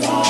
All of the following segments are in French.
Lord.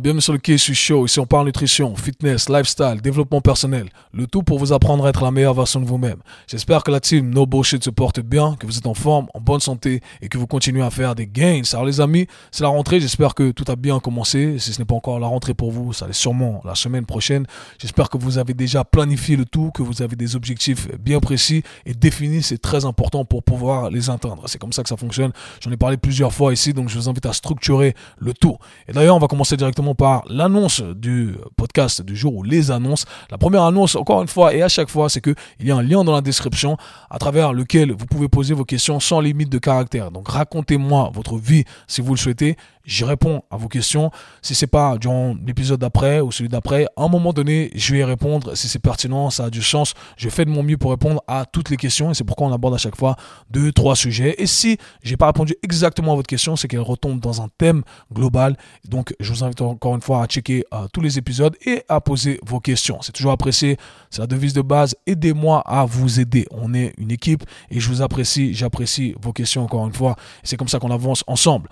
Bienvenue sur le KSU Show. Ici, on parle nutrition, fitness, lifestyle, développement personnel. Le tout pour vous apprendre à être la meilleure version de vous-même. J'espère que la team No Bullshit se porte bien, que vous êtes en forme, en bonne santé et que vous continuez à faire des gains. Alors, les amis, c'est la rentrée. J'espère que tout a bien commencé. Si ce n'est pas encore la rentrée pour vous, ça l'est sûrement la semaine prochaine. J'espère que vous avez déjà planifié le tout, que vous avez des objectifs bien précis et définis. C'est très important pour pouvoir les atteindre. C'est comme ça que ça fonctionne. J'en ai parlé plusieurs fois ici, donc je vous invite à structurer le tout. Et d'ailleurs, on va commencer directement par l'annonce du podcast du jour ou les annonces. La première annonce, encore une fois et à chaque fois, c'est qu'il y a un lien dans la description à travers lequel vous pouvez poser vos questions sans limite de caractère. Donc racontez-moi votre vie si vous le souhaitez j'y réponds à vos questions. Si c'est pas durant l'épisode d'après ou celui d'après, à un moment donné, je vais y répondre. Si c'est pertinent, ça a du sens. Je fais de mon mieux pour répondre à toutes les questions et c'est pourquoi on aborde à chaque fois deux, trois sujets. Et si j'ai pas répondu exactement à votre question, c'est qu'elle retombe dans un thème global. Donc, je vous invite encore une fois à checker euh, tous les épisodes et à poser vos questions. C'est toujours apprécié. C'est la devise de base. Aidez-moi à vous aider. On est une équipe et je vous apprécie. J'apprécie vos questions encore une fois. C'est comme ça qu'on avance ensemble.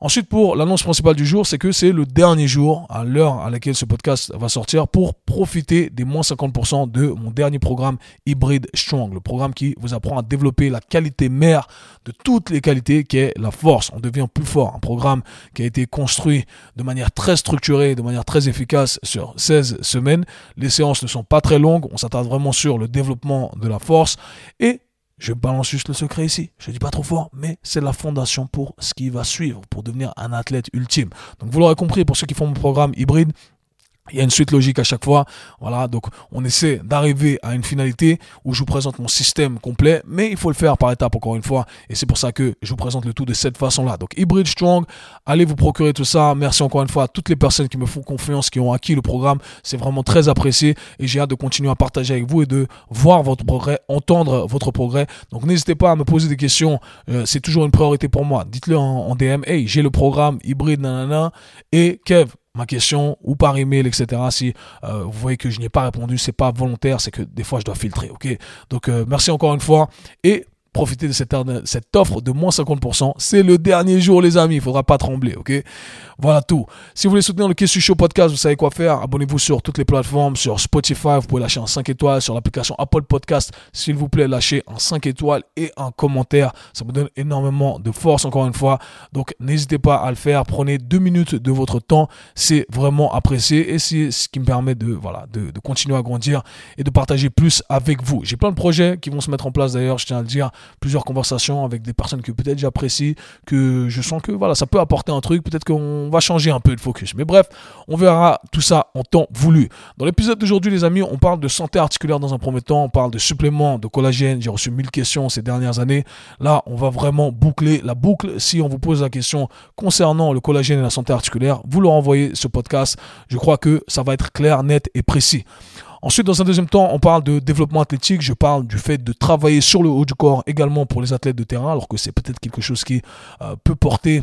Ensuite, pour l'annonce principale du jour, c'est que c'est le dernier jour, à l'heure à laquelle ce podcast va sortir, pour profiter des moins 50% de mon dernier programme Hybrid Strong, le programme qui vous apprend à développer la qualité mère de toutes les qualités qui est la force. On devient plus fort. Un programme qui a été construit de manière très structurée, de manière très efficace sur 16 semaines. Les séances ne sont pas très longues. On s'attarde vraiment sur le développement de la force et je balance juste le secret ici. Je ne dis pas trop fort, mais c'est la fondation pour ce qui va suivre, pour devenir un athlète ultime. Donc vous l'aurez compris, pour ceux qui font mon programme hybride, il y a une suite logique à chaque fois. Voilà, donc on essaie d'arriver à une finalité où je vous présente mon système complet, mais il faut le faire par étapes encore une fois. Et c'est pour ça que je vous présente le tout de cette façon-là. Donc Hybrid Strong, allez vous procurer tout ça. Merci encore une fois à toutes les personnes qui me font confiance, qui ont acquis le programme. C'est vraiment très apprécié et j'ai hâte de continuer à partager avec vous et de voir votre progrès, entendre votre progrès. Donc n'hésitez pas à me poser des questions. Euh, c'est toujours une priorité pour moi. Dites-le en, en DM. Hey, j'ai le programme hybride, nanana. Et Kev, ma question ou par email, etc. Si euh, vous voyez que je n'y ai pas répondu, c'est pas volontaire, c'est que des fois je dois filtrer, ok? Donc euh, merci encore une fois et profitez de cette, offre de moins 50%. C'est le dernier jour, les amis. Il faudra pas trembler, ok? Voilà tout. Si vous voulez soutenir le Kessu Show Podcast, vous savez quoi faire. Abonnez-vous sur toutes les plateformes, sur Spotify. Vous pouvez lâcher un 5 étoiles sur l'application Apple Podcast. S'il vous plaît, lâchez un 5 étoiles et un commentaire. Ça me donne énormément de force, encore une fois. Donc, n'hésitez pas à le faire. Prenez deux minutes de votre temps. C'est vraiment apprécié et c'est ce qui me permet de, voilà, de continuer à grandir et de partager plus avec vous. J'ai plein de projets qui vont se mettre en place d'ailleurs, je tiens à le dire plusieurs conversations avec des personnes que peut-être j'apprécie, que je sens que voilà, ça peut apporter un truc, peut-être qu'on va changer un peu de focus. Mais bref, on verra tout ça en temps voulu. Dans l'épisode d'aujourd'hui, les amis, on parle de santé articulaire dans un premier temps, on parle de suppléments de collagène. J'ai reçu 1000 questions ces dernières années. Là, on va vraiment boucler la boucle. Si on vous pose la question concernant le collagène et la santé articulaire, vous leur envoyez ce podcast. Je crois que ça va être clair, net et précis. Ensuite, dans un deuxième temps, on parle de développement athlétique. Je parle du fait de travailler sur le haut du corps également pour les athlètes de terrain, alors que c'est peut-être quelque chose qui euh, peut porter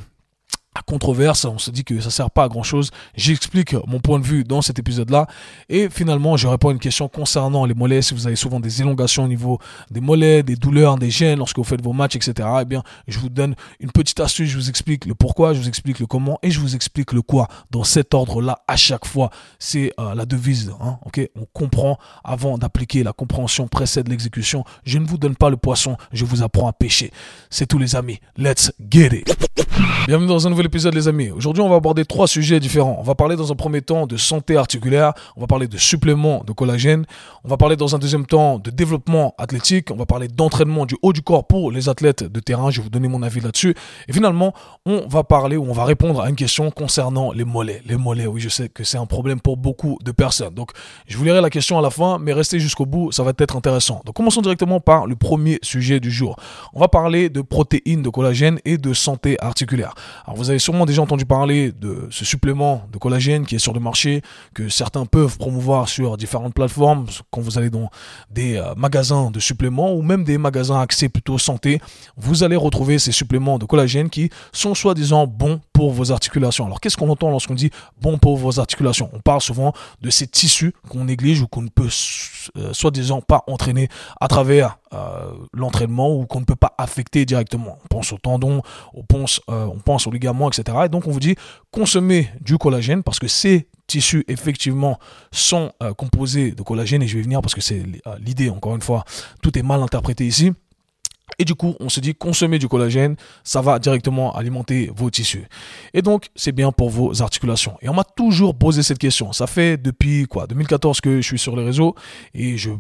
à controverse, on se dit que ça sert pas à grand chose. J'explique mon point de vue dans cet épisode-là. Et finalement, je réponds à une question concernant les mollets. Si vous avez souvent des élongations au niveau des mollets, des douleurs, des gènes lorsque vous faites vos matchs, etc. Eh bien, je vous donne une petite astuce. Je vous explique le pourquoi, je vous explique le comment et je vous explique le quoi. Dans cet ordre-là, à chaque fois, c'est euh, la devise. Hein, ok? On comprend avant d'appliquer. La compréhension précède l'exécution. Je ne vous donne pas le poisson, je vous apprends à pêcher. C'est tous les amis. Let's get it. Bienvenue dans un nouvel épisode les amis. Aujourd'hui on va aborder trois sujets différents. On va parler dans un premier temps de santé articulaire, on va parler de suppléments de collagène, on va parler dans un deuxième temps de développement athlétique, on va parler d'entraînement du haut du corps pour les athlètes de terrain, je vais vous donner mon avis là-dessus. Et finalement on va parler ou on va répondre à une question concernant les mollets. Les mollets, oui je sais que c'est un problème pour beaucoup de personnes. Donc je vous lirai la question à la fin, mais restez jusqu'au bout, ça va être intéressant. Donc commençons directement par le premier sujet du jour. On va parler de protéines de collagène et de santé articulaire. Alors vous avez sûrement déjà entendu parler de ce supplément de collagène qui est sur le marché, que certains peuvent promouvoir sur différentes plateformes, quand vous allez dans des euh, magasins de suppléments ou même des magasins axés plutôt santé, vous allez retrouver ces suppléments de collagène qui sont soi-disant bons pour vos articulations. Alors qu'est-ce qu'on entend lorsqu'on dit bon pour vos articulations On parle souvent de ces tissus qu'on néglige ou qu'on ne peut euh, soi-disant pas entraîner à travers euh, l'entraînement ou qu'on ne peut pas affecter directement. On pense aux tendons, on pense, euh, on pense aux ligaments, etc. Et donc on vous dit consommer du collagène parce que ces tissus effectivement sont composés de collagène et je vais venir parce que c'est l'idée encore une fois tout est mal interprété ici et du coup, on se dit consommer du collagène, ça va directement alimenter vos tissus. Et donc, c'est bien pour vos articulations. Et on m'a toujours posé cette question. Ça fait depuis quoi 2014 que je suis sur les réseaux et je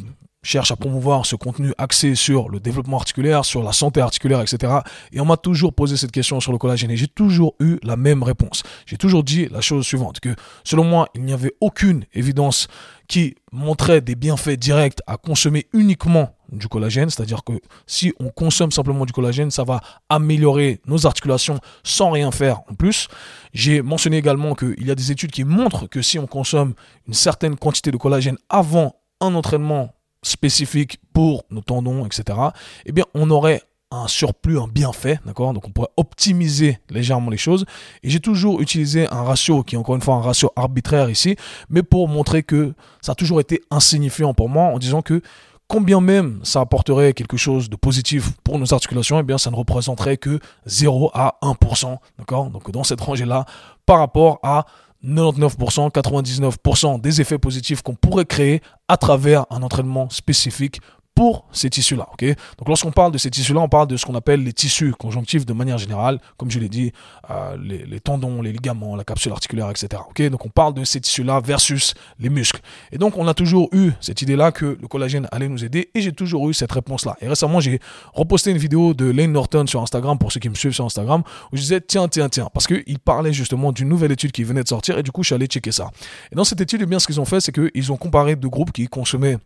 cherche à promouvoir ce contenu axé sur le développement articulaire, sur la santé articulaire, etc. Et on m'a toujours posé cette question sur le collagène et j'ai toujours eu la même réponse. J'ai toujours dit la chose suivante, que selon moi, il n'y avait aucune évidence qui montrait des bienfaits directs à consommer uniquement du collagène, c'est-à-dire que si on consomme simplement du collagène, ça va améliorer nos articulations sans rien faire en plus. J'ai mentionné également qu'il y a des études qui montrent que si on consomme une certaine quantité de collagène avant un entraînement spécifique pour nos tendons, etc., eh bien, on aurait un surplus, un bienfait, d'accord? Donc on pourrait optimiser légèrement les choses. Et j'ai toujours utilisé un ratio qui est encore une fois un ratio arbitraire ici, mais pour montrer que ça a toujours été insignifiant pour moi en disant que combien même ça apporterait quelque chose de positif pour nos articulations, eh bien ça ne représenterait que 0 à 1%, d'accord? Donc dans cette rangée-là, par rapport à 99%, 99% des effets positifs qu'on pourrait créer à travers un entraînement spécifique pour ces tissus-là. ok? Donc lorsqu'on parle de ces tissus-là, on parle de ce qu'on appelle les tissus conjonctifs de manière générale, comme je l'ai dit, euh, les, tendons, les ligaments, la capsule articulaire, etc. ok? Donc on parle de ces tissus-là versus les muscles. Et donc on a toujours eu cette idée-là que le collagène allait nous aider et j'ai toujours eu cette réponse-là. Et récemment, j'ai reposté une vidéo de Lane Norton sur Instagram, pour ceux qui me suivent sur Instagram, où je disais tiens, tiens, tiens, parce qu'il parlait justement d'une nouvelle étude qui venait de sortir et du coup je suis allé checker ça. Et dans cette étude, eh bien, ce qu'ils ont fait, c'est qu'ils ont comparé deux groupes qui consommaient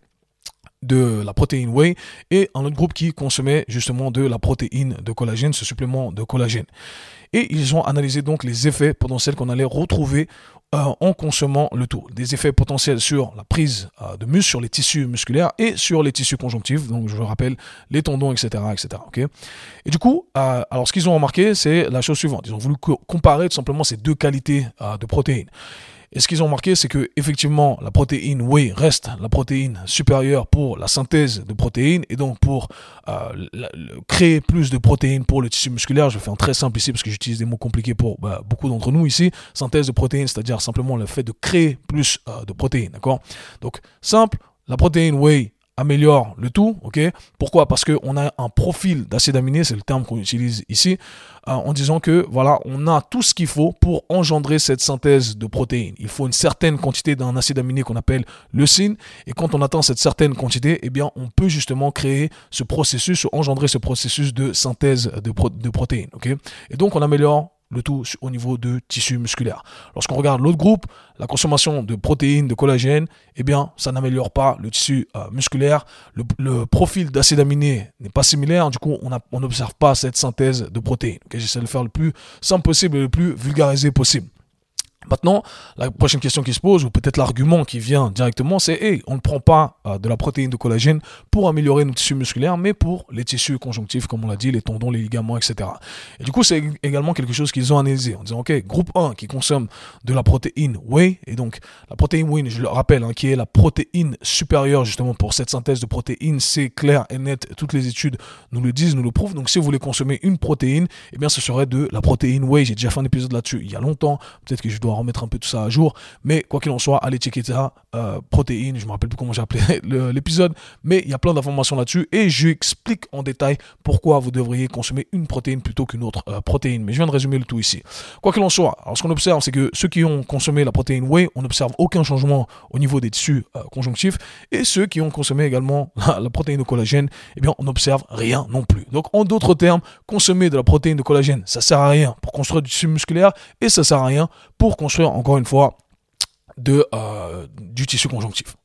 de la protéine whey et un autre groupe qui consommait justement de la protéine de collagène, ce supplément de collagène. Et ils ont analysé donc les effets potentiels qu'on allait retrouver euh, en consommant le tout. Des effets potentiels sur la prise euh, de muscle, sur les tissus musculaires et sur les tissus conjonctifs, donc je rappelle les tendons, etc. etc. et du coup, euh, alors ce qu'ils ont remarqué, c'est la chose suivante. Ils ont voulu comparer tout simplement ces deux qualités de protéines. Et ce qu'ils ont remarqué, c'est que effectivement, la protéine whey reste la protéine supérieure pour la synthèse de protéines et donc pour euh, créer plus de protéines pour le tissu musculaire. Je fais un très simple ici parce que j'utilise des mots compliqués pour bah, beaucoup d'entre nous ici. Synthèse de protéines, c'est-à-dire simplement le fait de créer plus euh, de protéines, d'accord? Donc simple, la protéine whey améliore le tout, ok? Pourquoi? Parce qu'on a un profil d'acide aminé, c'est le terme qu'on utilise ici, euh, en disant que voilà, on a tout ce qu'il faut pour engendrer cette synthèse de protéines. Il faut une certaine quantité d'un acide aminé qu'on appelle leucine, et quand on atteint cette certaine quantité, eh bien, on peut justement créer ce processus, engendrer ce processus de synthèse de, de protéines, ok? Et donc, on améliore le tout au niveau de tissu musculaire. Lorsqu'on regarde l'autre groupe, la consommation de protéines, de collagène, eh bien, ça n'améliore pas le tissu euh, musculaire. Le, profil d'acide aminé n'est pas similaire. Du coup, on n'observe pas cette synthèse de protéines. J'essaie de le faire le plus simple possible et le plus vulgarisé possible. Maintenant, la prochaine question qui se pose, ou peut-être l'argument qui vient directement, c'est hey, on ne prend pas euh, de la protéine de collagène pour améliorer nos tissus musculaires, mais pour les tissus conjonctifs, comme on l'a dit, les tendons, les ligaments, etc. Et du coup, c'est également quelque chose qu'ils ont analysé en disant, OK, groupe 1 qui consomme de la protéine whey, et donc la protéine whey, je le rappelle, hein, qui est la protéine supérieure justement pour cette synthèse de protéines, c'est clair et net, toutes les études nous le disent, nous le prouvent. Donc si vous voulez consommer une protéine, eh bien ce serait de la protéine whey. J'ai déjà fait un épisode là-dessus il y a longtemps, peut-être que je dois remettre un peu tout ça à jour. Mais quoi qu'il en soit, allez checker ça. Euh, protéines, je me rappelle plus comment j'ai appelé l'épisode, mais il y a plein d'informations là-dessus et j'explique en détail pourquoi vous devriez consommer une protéine plutôt qu'une autre euh, protéine. Mais je viens de résumer le tout ici. Quoi qu'il en soit, alors ce qu'on observe, c'est que ceux qui ont consommé la protéine whey, on n'observe aucun changement au niveau des tissus euh, conjonctifs et ceux qui ont consommé également la, protéine de collagène, eh bien on n'observe rien non plus. Donc en d'autres termes, consommer de la protéine de collagène, ça sert à rien pour construire du tissu musculaire et ça sert à rien pour construire encore une fois de, euh, du tissu conjonctif.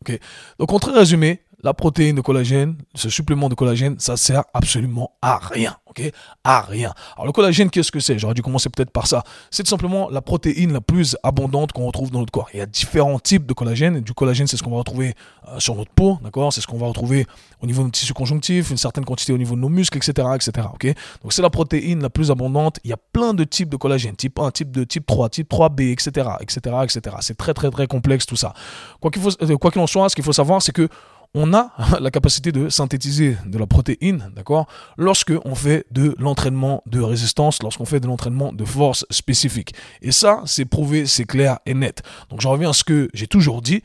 Donc en très résumé, la protéine de collagène, ce supplément de collagène, ça sert absolument à rien, ok? À rien. Alors le collagène, qu'est-ce que c'est? J'aurais dû commencer peut-être par ça. C'est tout simplement la protéine la plus abondante qu'on retrouve dans notre corps. Il y a différents types de collagène. Du collagène, c'est ce qu'on va retrouver euh, sur notre peau, d'accord? C'est ce qu'on va retrouver au niveau de notre tissu conjonctif, une certaine quantité au niveau de nos muscles, etc., etc. Donc c'est la protéine la plus abondante. Il y a plein de types de collagène, type 1, type 2, type 3, type 3B, etc., etc., etc. C'est très très très complexe tout ça. Euh, quoi qu'il en soit, ce qu'il faut savoir, c'est que on a la capacité de synthétiser de la protéine, d'accord, lorsque on fait de l'entraînement de résistance, lorsqu'on fait de l'entraînement de force spécifique. Et ça, c'est prouvé, c'est clair et net. Donc je reviens à ce que j'ai toujours dit.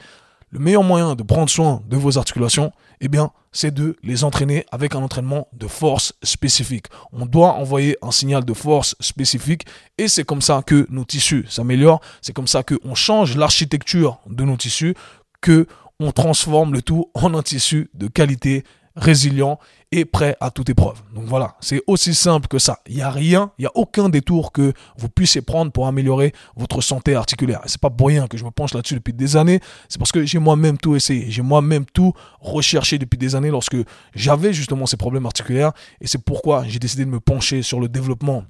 Le meilleur moyen de prendre soin de vos articulations, eh bien, c'est de les entraîner avec un entraînement de force spécifique. On doit envoyer un signal de force spécifique et c'est comme ça que nos tissus s'améliorent. C'est comme ça qu'on change l'architecture de nos tissus, que on transforme le tout en un tissu de qualité, résilient et prêt à toute épreuve. Donc voilà, c'est aussi simple que ça. Il n'y a rien, il n'y a aucun détour que vous puissiez prendre pour améliorer votre santé articulaire. C'est pas pour rien que je me penche là-dessus depuis des années. C'est parce que j'ai moi-même tout essayé. J'ai moi-même tout recherché depuis des années lorsque j'avais justement ces problèmes articulaires. Et c'est pourquoi j'ai décidé de me pencher sur le développement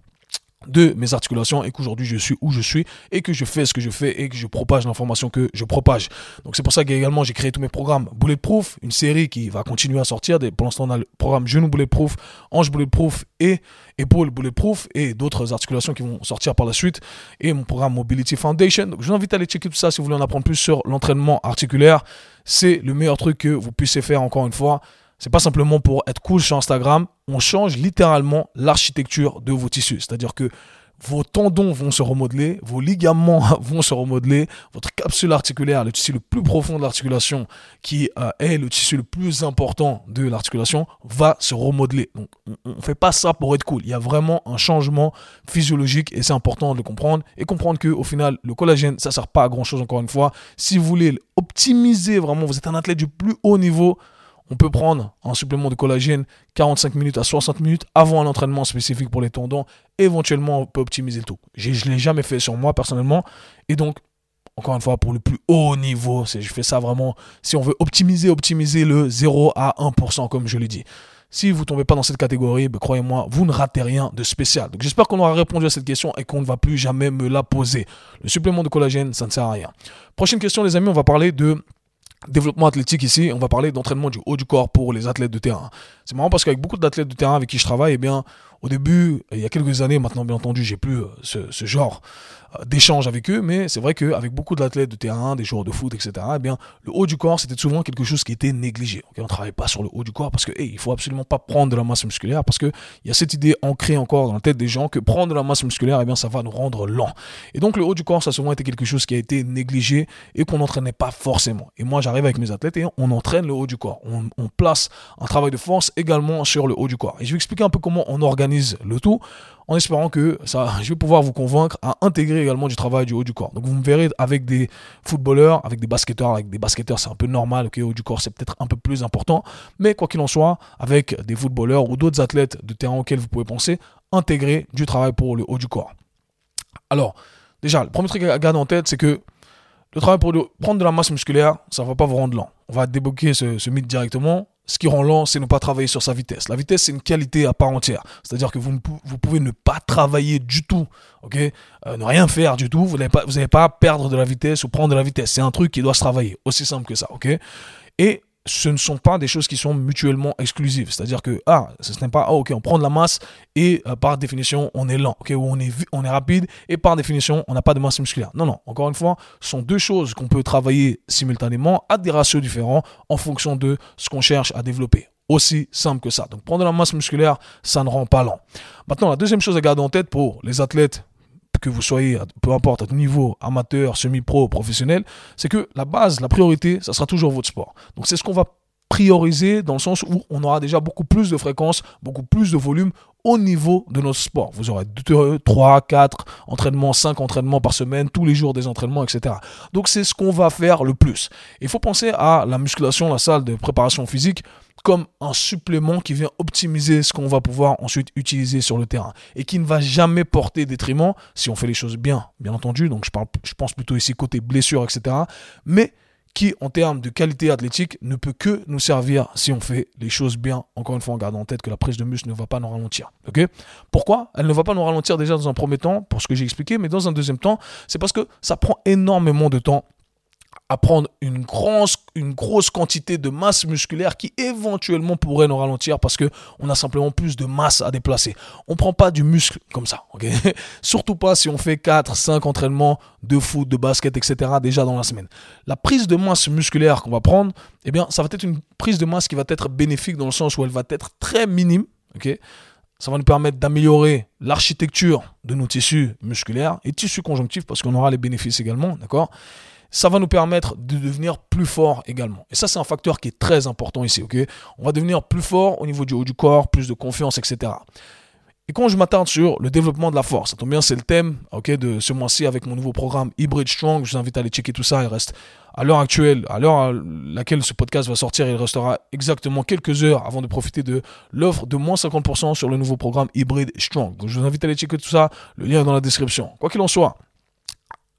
de mes articulations et qu'aujourd'hui je suis où je suis et que je fais ce que je fais et que je propage l'information que je propage. Donc c'est pour ça qu'également j'ai créé tous mes programmes Bulletproof, une série qui va continuer à sortir. Pour l'instant on a le programme Genou Bulletproof, Hanche Bulletproof et Épaule Bulletproof et d'autres articulations qui vont sortir par la suite et mon programme Mobility Foundation. Donc je vous invite à aller checker tout ça si vous voulez en apprendre plus sur l'entraînement articulaire. C'est le meilleur truc que vous puissiez faire encore une fois. C'est pas simplement pour être cool sur Instagram. On change littéralement l'architecture de vos tissus. C'est-à-dire que vos tendons vont se remodeler, vos ligaments vont se remodeler, votre capsule articulaire, le tissu le plus profond de l'articulation, qui euh, est le tissu le plus important de l'articulation, va se remodeler. Donc, on ne fait pas ça pour être cool. Il y a vraiment un changement physiologique et c'est important de le comprendre et comprendre que au final, le collagène, ça sert pas à grand chose encore une fois. Si vous voulez optimiser vraiment, vous êtes un athlète du plus haut niveau, on peut prendre un supplément de collagène 45 minutes à 60 minutes avant un entraînement spécifique pour les tendons. Éventuellement, on peut optimiser le tout. Je ne l'ai jamais fait sur moi personnellement. Et donc, encore une fois, pour le plus haut niveau, je fais ça vraiment si on veut optimiser, optimiser le 0 à 1%, comme je l'ai dit. Si vous ne tombez pas dans cette catégorie, ben, croyez-moi, vous ne ratez rien de spécial. Donc j'espère qu'on aura répondu à cette question et qu'on ne va plus jamais me la poser. Le supplément de collagène, ça ne sert à rien. Prochaine question, les amis, on va parler de développement athlétique ici, on va parler d'entraînement du haut du corps pour les athlètes de terrain. C'est marrant parce qu'avec beaucoup d'athlètes de terrain avec qui je travaille, eh bien, au début, il y a quelques années, maintenant bien entendu, j'ai plus euh, ce, genre euh, d'échange avec eux, mais c'est vrai qu'avec beaucoup d'athlètes de terrain, des joueurs de foot, etc., eh bien, le haut du corps, c'était souvent quelque chose qui était négligé. on ne travaille pas sur le haut du corps parce que, il faut absolument pas prendre de la masse musculaire parce qu'il y a cette idée ancrée encore dans la tête des gens que prendre de la masse musculaire, eh bien, ça va nous rendre lent. Et donc, le haut du corps, ça a souvent été quelque chose qui a été négligé et qu'on n'entraînait pas forcément. Et moi, j'arrive avec mes athlètes et on entraîne le haut du corps. On, on place un travail de force également sur le haut du corps. Et je vais expliquer un peu comment on organise le tout en espérant que ça, je vais pouvoir vous convaincre à intégrer également du travail du haut du corps. Donc vous me verrez avec des footballeurs, avec des basketteurs, avec des basketteurs c'est un peu normal, ok, haut du corps c'est peut-être un peu plus important, mais quoi qu'il en soit, avec des footballeurs ou d'autres athlètes de terrain auxquels vous pouvez penser, intégrer du travail pour le haut du corps. Alors, déjà, le premier truc à garder en tête, c'est que le travail pour prendre de la masse musculaire, ça ne va pas vous rendre lent. On va débloquer ce mythe directement ce qui rend lent, c'est ne pas travailler sur sa vitesse. La vitesse, c'est une qualité à part entière. C'est-à-dire que vous, vous pouvez ne pas travailler du tout, ok? Euh, Ne rien faire du tout. Vous n'allez pas, pas perdre de la vitesse ou prendre de la vitesse. C'est un truc qui doit se travailler. Aussi simple que ça, ok? Et ce ne sont pas des choses qui sont mutuellement exclusives. C'est-à-dire que, ah, ce n'est pas, ah, ok, on prend de la masse et euh, par définition, on est lent, ok, ou on est, on est rapide et par définition, on n'a pas de masse musculaire. Non, non, encore une fois, ce sont deux choses qu'on peut travailler simultanément à des ratios différents en fonction de ce qu'on cherche à développer. Aussi simple que ça. Donc, prendre de la masse musculaire, ça ne rend pas lent. Maintenant, la deuxième chose à garder en tête pour les athlètes que vous soyez, peu importe, à niveau amateur, semi-pro, professionnel, c'est que la base, la priorité, ça sera toujours votre sport. Donc c'est ce qu'on va prioriser dans le sens où on aura déjà beaucoup plus de fréquences, beaucoup plus de volume au niveau de notre sport. Vous aurez 2, 3, 4 entraînements, 5 entraînements par semaine, tous les jours des entraînements, etc. Donc c'est ce qu'on va faire le plus. Il faut penser à la musculation, la salle de préparation physique comme un supplément qui vient optimiser ce qu'on va pouvoir ensuite utiliser sur le terrain et qui ne va jamais porter détriment si on fait les choses bien, bien entendu. Donc je, parle, je pense plutôt ici côté blessure, etc. Mais qui, en termes de qualité athlétique, ne peut que nous servir si on fait les choses bien. Encore une fois, en gardant en tête que la prise de muscle ne va pas nous ralentir. Ok? Pourquoi? Elle ne va pas nous ralentir déjà dans un premier temps, pour ce que j'ai expliqué, mais dans un deuxième temps, c'est parce que ça prend énormément de temps à prendre une grosse, une grosse quantité de masse musculaire qui éventuellement pourrait nous ralentir parce que on a simplement plus de masse à déplacer. On prend pas du muscle comme ça, Surtout pas si on fait 4, 5 entraînements de foot, de basket, etc. déjà dans la semaine. La prise de masse musculaire qu'on va prendre, eh bien, ça va être une prise de masse qui va être bénéfique dans le sens où elle va être très minime, ça va nous permettre d'améliorer l'architecture de nos tissus musculaires et tissus conjonctifs parce qu'on aura les bénéfices également, d'accord? Ça va nous permettre de devenir plus fort également. Et ça, c'est un facteur qui est très important ici, ok? On va devenir plus fort au niveau du haut du corps, plus de confiance, etc. Et quand je m'attarde sur le développement de la force, ça tombe bien, c'est le thème ok, de ce mois-ci avec mon nouveau programme Hybrid Strong. Je vous invite à aller checker tout ça. Il reste, à l'heure actuelle, à l'heure à laquelle ce podcast va sortir, il restera exactement quelques heures avant de profiter de l'offre de moins 50% sur le nouveau programme Hybrid Strong. Donc, je vous invite à aller checker tout ça. Le lien est dans la description. Quoi qu'il en soit,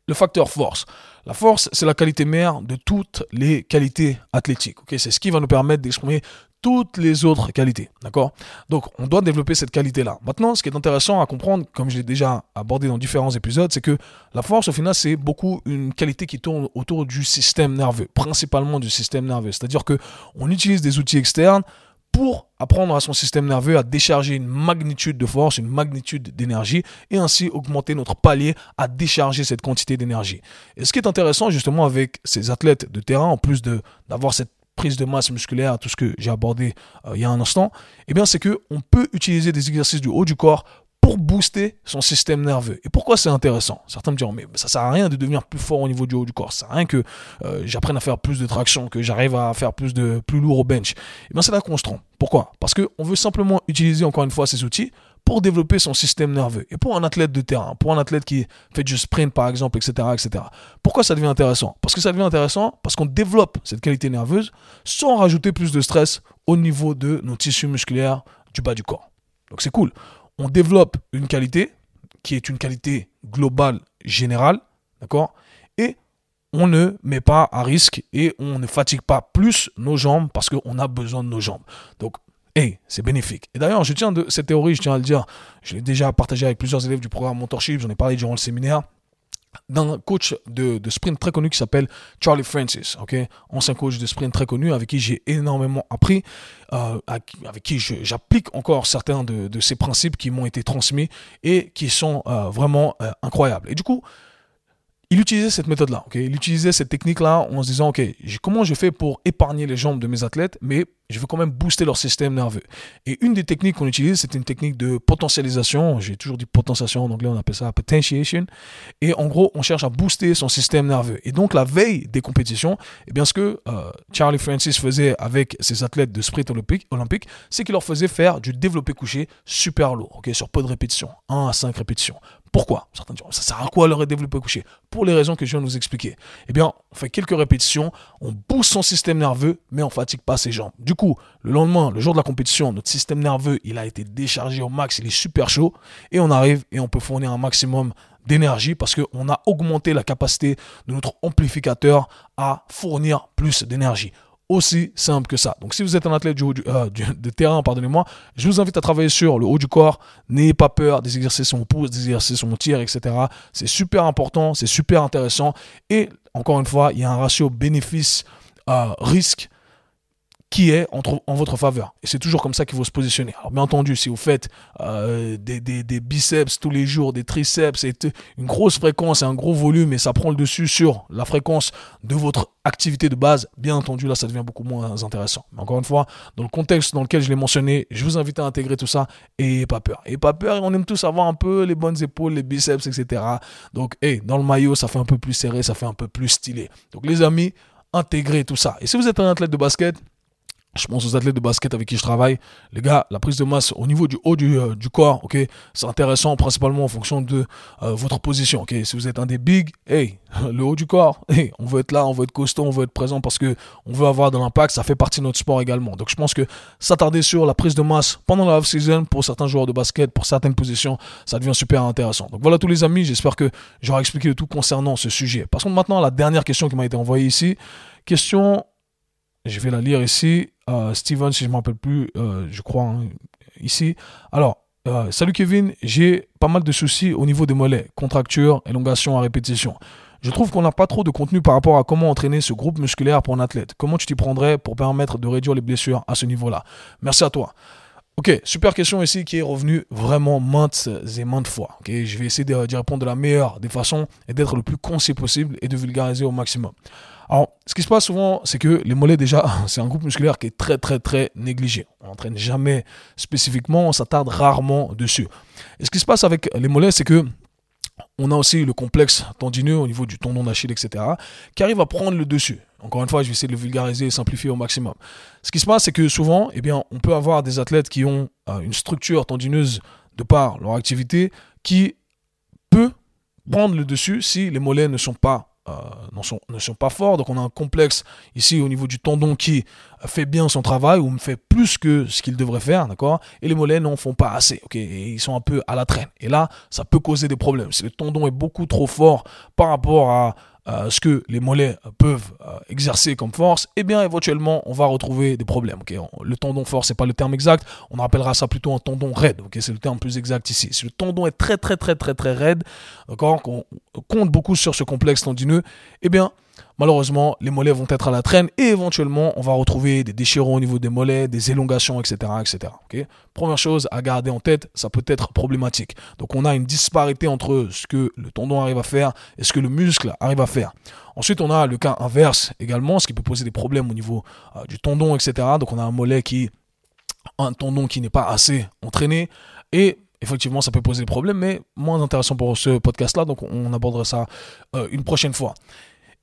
le facteur force. La force, c'est la qualité mère de toutes les qualités athlétiques. c'est ce qui va nous permettre d'exprimer toutes les autres qualités. D'accord? Donc, on doit développer cette qualité-là. Maintenant, ce qui est intéressant à comprendre, comme je l'ai déjà abordé dans différents épisodes, c'est que la force, au final, c'est beaucoup une qualité qui tourne autour du système nerveux, principalement du système nerveux. C'est-à-dire que on utilise des outils externes pour apprendre à son système nerveux à décharger une magnitude de force, une magnitude d'énergie, et ainsi augmenter notre palier à décharger cette quantité d'énergie. Et ce qui est intéressant justement avec ces athlètes de terrain, en plus d'avoir cette prise de masse musculaire, tout ce que j'ai abordé euh, il y a un instant, eh bien c'est que on peut utiliser des exercices du haut du corps pour booster son système nerveux. Et pourquoi c'est intéressant? Certains me diront, mais ça sert à rien de devenir plus fort au niveau du haut du corps. Ça sert à rien que euh, j'apprenne à faire plus de traction, que j'arrive à faire plus de plus lourd au bench. Et eh bien c'est là qu'on se trompe. Pourquoi? Parce qu'on veut simplement utiliser encore une fois ces outils pour développer son système nerveux. Et pour un athlète de terrain, pour un athlète qui fait du sprint par exemple, etc., etc. Pourquoi ça devient intéressant? Parce que ça devient intéressant parce qu'on développe cette qualité nerveuse sans rajouter plus de stress au niveau de nos tissus musculaires du bas du corps. Donc c'est cool on développe une qualité qui est une qualité globale, générale, d'accord? Et on ne met pas à risque et on ne fatigue pas plus nos jambes parce qu'on a besoin de nos jambes. Donc, hey, c'est bénéfique. Et d'ailleurs, je tiens de cette théorie, je tiens à le dire, je l'ai déjà partagé avec plusieurs élèves du programme Mentorship, j'en ai parlé durant le séminaire d'un coach de, sprint très connu qui s'appelle Charlie Francis, ok, ancien coach de sprint très connu avec qui j'ai énormément appris, euh, avec qui j'applique encore certains de, de, ces principes qui m'ont été transmis et qui sont euh, vraiment euh, incroyables. Et du coup, il utilisait cette méthode-là, ok? Il utilisait cette technique-là en se disant, ok, comment je fais pour épargner les jambes de mes athlètes, mais je veux quand même booster leur système nerveux. Et une des techniques qu'on utilise, c'est une technique de potentialisation. J'ai toujours dit potentiation en anglais, on appelle ça potentiation. Et en gros, on cherche à booster son système nerveux. Et donc, la veille des compétitions, eh bien, ce que euh, Charlie Francis faisait avec ses athlètes de sprint olympique, olympique c'est qu'il leur faisait faire du développé couché super lourd, sur peu de répétitions, 1 à 5 répétitions. Pourquoi? Certains diront, ça sert à quoi leur développer couché? Pour les raisons que je viens de vous expliquer. Eh bien, on fait quelques répétitions, on booste son système nerveux, mais on fatigue pas ses jambes. Du coup, le lendemain, le jour de la compétition, notre système nerveux, il a été déchargé au max, il est super chaud, et on arrive et on peut fournir un maximum d'énergie parce qu'on a augmenté la capacité de notre amplificateur à fournir plus d'énergie aussi simple que ça. Donc si vous êtes un athlète du, euh, de terrain, pardonnez-moi, je vous invite à travailler sur le haut du corps. N'ayez pas peur des exercices on pousse, des exercices on tire, etc. C'est super important, c'est super intéressant. Et encore une fois, il y a un ratio bénéfice-risque euh, qui est en votre faveur. Et c'est toujours comme ça qu'il faut se positionner. Alors bien entendu, si vous faites euh, des, biceps tous les jours, des triceps, et une grosse fréquence et un gros volume, et ça prend le dessus sur la fréquence de votre activité de base, bien entendu, là, ça devient beaucoup moins intéressant. Mais encore une fois, dans le contexte dans lequel je l'ai mentionné, je vous invite à intégrer tout ça et pas peur. Et pas peur, on aime tous avoir un peu les bonnes épaules, les biceps, etc. Donc, hey, dans le maillot, ça fait un peu plus serré, ça fait un peu plus stylé. Donc, les amis, intégrez tout ça. Et si vous êtes un athlète de basket, je pense aux athlètes de basket avec qui je travaille. Les gars, la prise de masse au niveau du haut du, euh, corps, ok, c'est intéressant principalement en fonction de euh, votre position. Si vous êtes un des big, hey, le haut du corps, hey, on veut être là, on veut être costaud, on veut être présent parce que on veut avoir de l'impact. Ça fait partie de notre sport également. Donc je pense que s'attarder sur la prise de masse pendant la off-season pour certains joueurs de basket, pour certaines positions, ça devient super intéressant. Donc voilà tous les amis, j'espère que j'aurai expliqué le tout concernant ce sujet. Passons maintenant à la dernière question qui m'a été envoyée ici. Question je vais la lire ici. Euh, Steven, si je ne me rappelle plus, euh, je crois, hein, ici. Alors, euh, salut Kevin, j'ai pas mal de soucis au niveau des mollets, contracture, élongation à répétition. Je trouve qu'on n'a pas trop de contenu par rapport à comment entraîner ce groupe musculaire pour un athlète. Comment tu t'y prendrais pour permettre de réduire les blessures à ce niveau-là? Merci à toi. Ok, super question ici qui est revenue vraiment maintes et maintes fois. Ok, je vais essayer d'y répondre de la meilleure des façons et d'être le plus concis possible et de vulgariser au maximum. Alors, ce qui se passe souvent, c'est que les mollets, déjà, c'est un groupe musculaire qui est très, très, très négligé. On n'entraîne jamais spécifiquement, on s'attarde rarement dessus. Et ce qui se passe avec les mollets, c'est que on a aussi le complexe tendineux au niveau du tendon d'Achille, etc., qui arrive à prendre le dessus. Encore une fois, je vais essayer de le vulgariser et simplifier au maximum. Ce qui se passe, c'est que souvent, eh bien, on peut avoir des athlètes qui ont euh, une structure tendineuse de par leur activité qui peut prendre le dessus si les mollets ne sont pas euh, ne, sont, pas forts. Donc on a un complexe ici au niveau du tendon qui fait bien son travail ou fait plus que ce qu'il devrait faire, d'accord? Et les mollets n'en font pas assez, ok? Et ils sont un peu à la traîne. Et là, ça peut causer des problèmes. Si le tendon est beaucoup trop fort par rapport à euh, ce que les mollets peuvent euh, exercer comme force, eh bien éventuellement on va retrouver des problèmes. le tendon fort, c'est pas le terme exact, on appellera ça plutôt un tendon raide. c'est le terme plus exact ici. Si le tendon est très très très très très raide, qu'on compte beaucoup sur ce complexe tendineux, eh bien malheureusement, les mollets vont être à la traîne et éventuellement, on va retrouver des déchirons au niveau des mollets, des élongations, etc. etc. Première chose à garder en tête, ça peut être problématique. Donc, on a une disparité entre ce que le tendon arrive à faire et ce que le muscle arrive à faire. Ensuite, on a le cas inverse également, ce qui peut poser des problèmes au niveau euh, du tendon, etc. Donc, on a un mollet qui, un tendon qui n'est pas assez entraîné et effectivement, ça peut poser des problèmes, mais moins intéressant pour ce podcast-là, donc on abordera ça euh, une prochaine fois.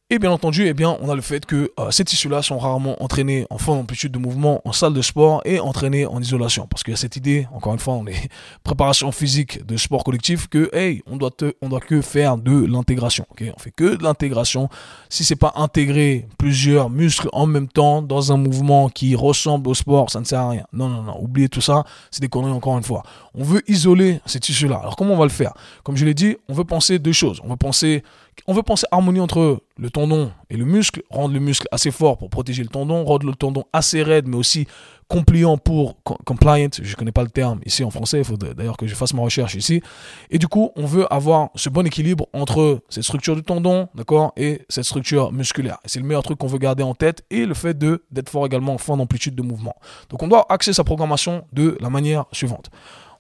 Et bien entendu, eh bien, on a le fait que euh, ces tissus-là sont rarement entraînés en fin d'amplitude de mouvement en salle de sport et entraînés en isolation. Parce qu'il y a cette idée, encore une fois, on est préparation physique de sport collectif, que hey, on doit on doit que faire de l'intégration. Okay on fait que de l'intégration. Si c'est pas intégrer plusieurs muscles en même temps dans un mouvement qui ressemble au sport, ça ne sert à rien. Non, non, non, oubliez tout ça. C'est des conneries encore une fois. On veut isoler ces tissus-là. Alors comment on va le faire? Comme je l'ai dit, on veut penser deux choses. On veut penser on veut penser harmonie entre le tendon et le muscle, rendre le muscle assez fort pour protéger le tendon, rendre le tendon assez raide, mais aussi compliant pour compliant, je ne connais pas le terme ici en français, il faut d'ailleurs que je fasse ma recherche ici. Et du coup, on veut avoir ce bon équilibre entre cette structure du tendon, d'accord, et cette structure musculaire. c'est le meilleur truc qu'on veut garder en tête et le fait de d'être fort également en fin d'amplitude de mouvement. Donc on doit axer sa programmation de la manière suivante.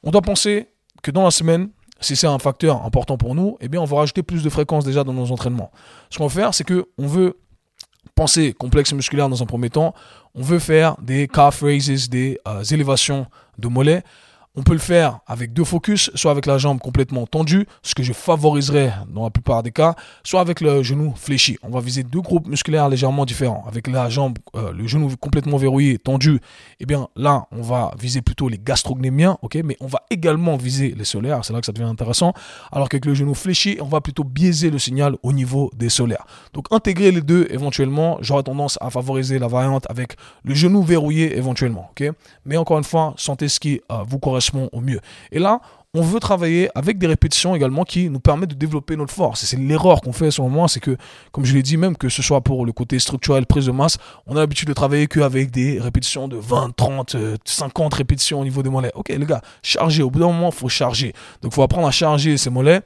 On doit penser que dans la semaine, si c'est un facteur important pour nous, eh bien, on va rajouter plus de fréquences déjà dans nos entraînements. Ce qu'on va faire, c'est que on veut penser complexe musculaire dans un premier temps. On veut faire des calf raises, des euh, élévations de mollets. On peut le faire avec deux focus, soit avec la jambe complètement tendue, ce que je favoriserais dans la plupart des cas, soit avec le genou fléchi. On va viser deux groupes musculaires légèrement différents. Avec la jambe, euh, le genou complètement verrouillé, tendu, eh bien là, on va viser plutôt les gastrocnémiens, ok, mais on va également viser les solaires, c'est là que ça devient intéressant. Alors qu'avec le genou fléchi, on va plutôt biaiser le signal au niveau des solaires. Donc intégrer les deux éventuellement, j'aurais tendance à favoriser la variante avec le genou verrouillé éventuellement, ok. Mais encore une fois, sentez ce qui euh, vous correspond au mieux. Et là, on veut travailler avec des répétitions également qui nous permettent de développer notre force. Et c'est l'erreur qu'on fait à ce moment, c'est que, comme je l'ai dit, même que ce soit pour le côté structurel, prise de masse, on a l'habitude de travailler qu'avec des répétitions de 20, 30, 50 répétitions au niveau des mollets. Ok, les gars, chargez. Au bout d'un moment, faut charger. Donc, il faut apprendre à charger ces mollets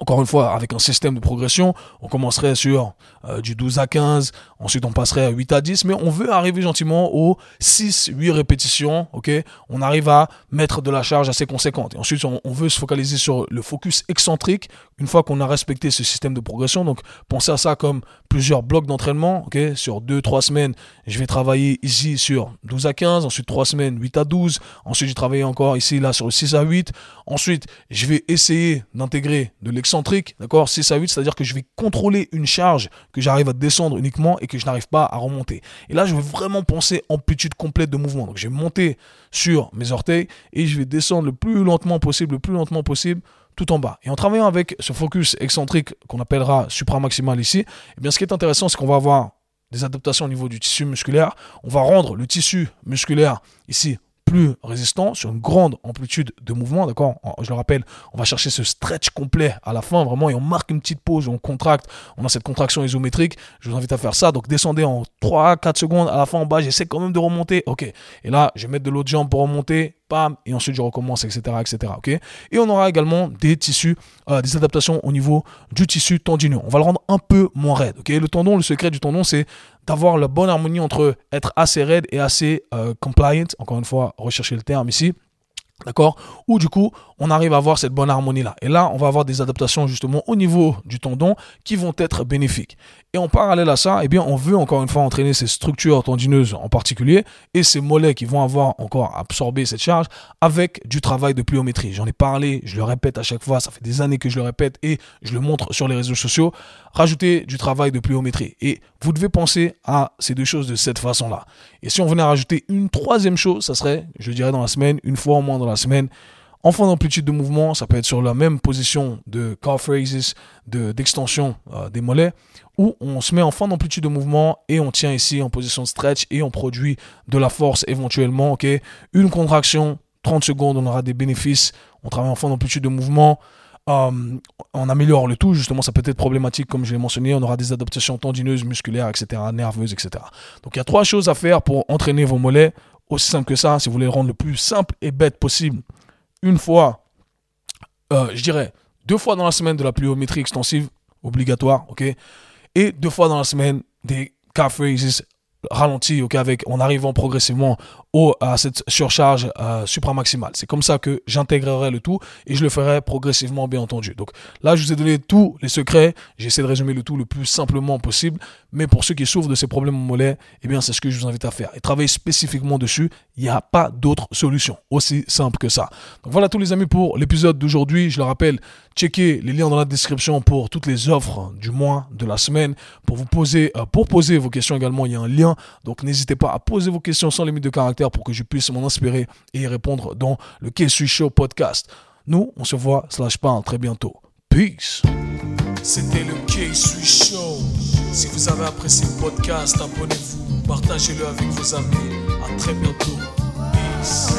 encore une fois, avec un système de progression, on commencerait sur euh, du 12 à 15, ensuite on passerait à 8 à 10, mais on veut arriver gentiment aux 6, 8 répétitions, ok? On arrive à mettre de la charge assez conséquente. Ensuite, on, veut se focaliser sur le focus excentrique une fois qu'on a respecté ce système de progression. Donc, pensez à ça comme plusieurs blocs d'entraînement, ok? Sur 2, 3 semaines, je vais travailler ici sur 12 à 15, ensuite 3 semaines, 8 à 12, ensuite je vais travailler encore ici, là, sur 6 à 8, ensuite je vais essayer d'intégrer de l'excentrique excentrique, d'accord 6 à 8, c'est-à-dire que je vais contrôler une charge que j'arrive à descendre uniquement et que je n'arrive pas à remonter. Et là, je vais vraiment penser amplitude complète de mouvement. Donc, je vais monter sur mes orteils et je vais descendre le plus lentement possible, le plus lentement possible tout en bas. Et en travaillant avec ce focus excentrique qu'on appellera supramaximal ici, eh bien, ce qui est intéressant, c'est qu'on va avoir des adaptations au niveau du tissu musculaire. On va rendre le tissu musculaire ici plus résistant sur une grande amplitude de mouvement, d'accord Je le rappelle, on va chercher ce stretch complet à la fin, vraiment, et on marque une petite pause, on contracte, on a cette contraction isométrique. Je vous invite à faire ça. Donc, descendez en 3-4 secondes, à la fin en bas, j'essaie quand même de remonter. Ok. Et là, je vais mettre de l'autre jambe pour remonter, pam, et ensuite je recommence, etc., etc., ok Et on aura également des tissus, euh, des adaptations au niveau du tissu tendineux. On va le rendre un peu moins raide, ok Le tendon, le secret du tendon, c'est d'avoir la bonne harmonie entre être assez raide et assez euh, compliant. Encore une fois, rechercher le terme ici. D'accord? Ou du coup, on arrive à avoir cette bonne harmonie-là. Et là, on va avoir des adaptations justement au niveau du tendon qui vont être bénéfiques. Et en parallèle à ça, eh bien, on veut encore une fois entraîner ces structures tendineuses en particulier et ces mollets qui vont avoir encore absorbé cette charge avec du travail de pliométrie. J'en ai parlé, je le répète à chaque fois, ça fait des années que je le répète et je le montre sur les réseaux sociaux. Rajouter du travail de pliométrie. Et vous devez penser à ces deux choses de cette façon-là. Et si on venait à rajouter une troisième chose, ça serait, je dirais dans la semaine, une fois au moins dans la semaine, en fin d'amplitude de mouvement, ça peut être sur la même position de calf raises, d'extension euh, des mollets, où on se met en fin d'amplitude de mouvement et on tient ici en position de stretch et on produit de la force éventuellement. ok? Une contraction, 30 secondes, on aura des bénéfices. On travaille en fin d'amplitude de mouvement. Euh, on améliore le tout, justement, ça peut être problématique, comme je l'ai mentionné. On aura des adaptations tendineuses, musculaires, etc., nerveuses, etc. Donc il y a trois choses à faire pour entraîner vos mollets. Aussi simple que ça, si vous voulez le rendre le plus simple et bête possible une fois, euh, je dirais, deux fois dans la semaine de la pliométrie extensive, obligatoire, ok? Et deux fois dans la semaine des calf raises ralenti, ok, avec, en arrivant progressivement à cette surcharge euh, supramaximale. C'est comme ça que j'intégrerai le tout et je le ferai progressivement, bien entendu. Donc là, je vous ai donné tous les secrets. J'essaie de résumer le tout le plus simplement possible. Mais pour ceux qui souffrent de ces problèmes au mollet, eh bien, c'est ce que je vous invite à faire. Et travailler spécifiquement dessus. Il n'y a pas d'autre solution. Aussi simple que ça. Donc voilà tous les amis pour l'épisode d'aujourd'hui. Je le rappelle, checkez les liens dans la description pour toutes les offres du mois, de la semaine. Pour vous poser, euh, pour poser vos questions également, il y a un lien donc n'hésitez pas à poser vos questions sans limite de caractère pour que je puisse m'en inspirer et y répondre dans le K-Sui Show podcast. Nous, on se voit slash parle très bientôt. Peace. C'était le K-Sui Show. Si vous avez apprécié le podcast, abonnez-vous, partagez-le avec vos amis. À très bientôt. Peace.